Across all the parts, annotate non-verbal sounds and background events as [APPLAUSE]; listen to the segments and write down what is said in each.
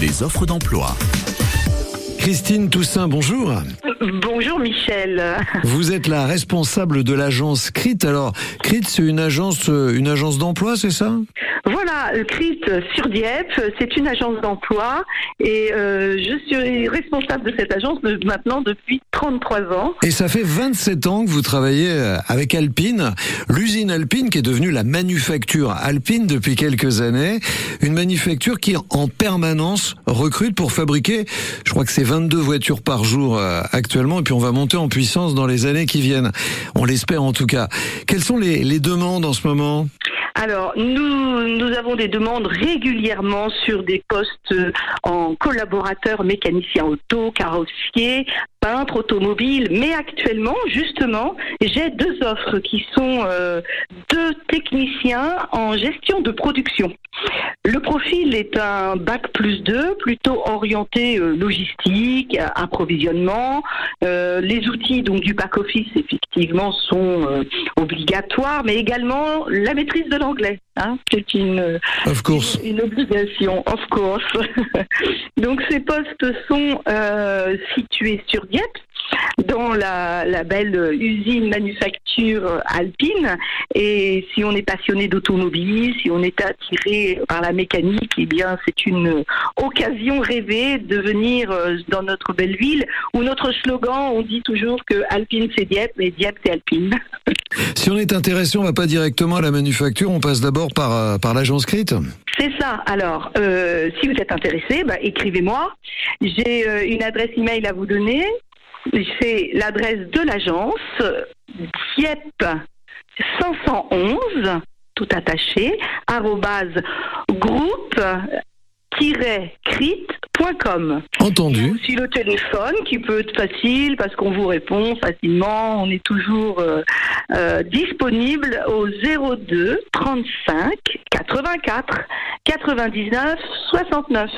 les offres d'emploi. Christine Toussaint, bonjour. Bonjour Michel. Vous êtes la responsable de l'agence CRIT. Alors, CRIT, c'est une agence, euh, une agence d'emploi, c'est ça? Voilà, CRIT sur Dieppe, c'est une agence d'emploi et euh, je suis responsable de cette agence de, maintenant depuis 33 ans. Et ça fait 27 ans que vous travaillez euh, avec Alpine, l'usine Alpine qui est devenue la manufacture Alpine depuis quelques années. Une manufacture qui en permanence recrute pour fabriquer, je crois que c'est 22 voitures par jour euh, actuellement, et puis on va monter en puissance dans les années qui viennent. On l'espère en tout cas. Quelles sont les, demandes en ce moment? Alors, nous, nous avons des demandes régulièrement sur des postes en collaborateur mécanicien auto, carrossier, peintre automobile. Mais actuellement, justement, j'ai deux offres qui sont euh, deux techniciens en gestion de production. Le profil est un bac plus 2, plutôt orienté euh, logistique, approvisionnement. Euh, les outils donc du back office effectivement sont euh, obligatoires, mais également la maîtrise de l'anglais. Hein, c'est une, of course. une, une obligation, of course. [LAUGHS] donc ces postes sont situés sur Dieppe dans la, la, belle usine manufacture alpine. Et si on est passionné d'automobile, si on est attiré par la mécanique, eh bien, c'est une occasion rêvée de venir euh, dans notre belle ville où notre slogan, on dit toujours que Alpine c'est Dieppe, mais Dieppe c'est Alpine. [LAUGHS] Si on est intéressé, on va pas directement à la manufacture, on passe d'abord par, euh, par l'agence CRIT c'est ça. Alors, euh, si vous êtes intéressé, bah, écrivez-moi. J'ai euh, une adresse email à vous donner c'est l'adresse de l'agence Dieppe 511 tout attaché arrobase groupe crit.com. Entendu. Aussi le téléphone qui peut être facile parce qu'on vous répond facilement. On est toujours euh, euh, disponible au 02 35 84 99 69.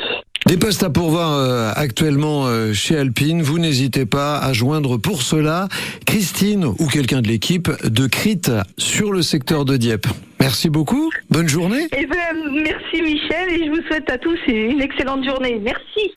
Des postes à pourvoir euh, actuellement euh, chez Alpine. Vous n'hésitez pas à joindre pour cela Christine ou quelqu'un de l'équipe de CRIT sur le secteur de Dieppe. Merci beaucoup. Bonne journée. Eh ben, merci Michel et je vous souhaite à tous une excellente journée. Merci.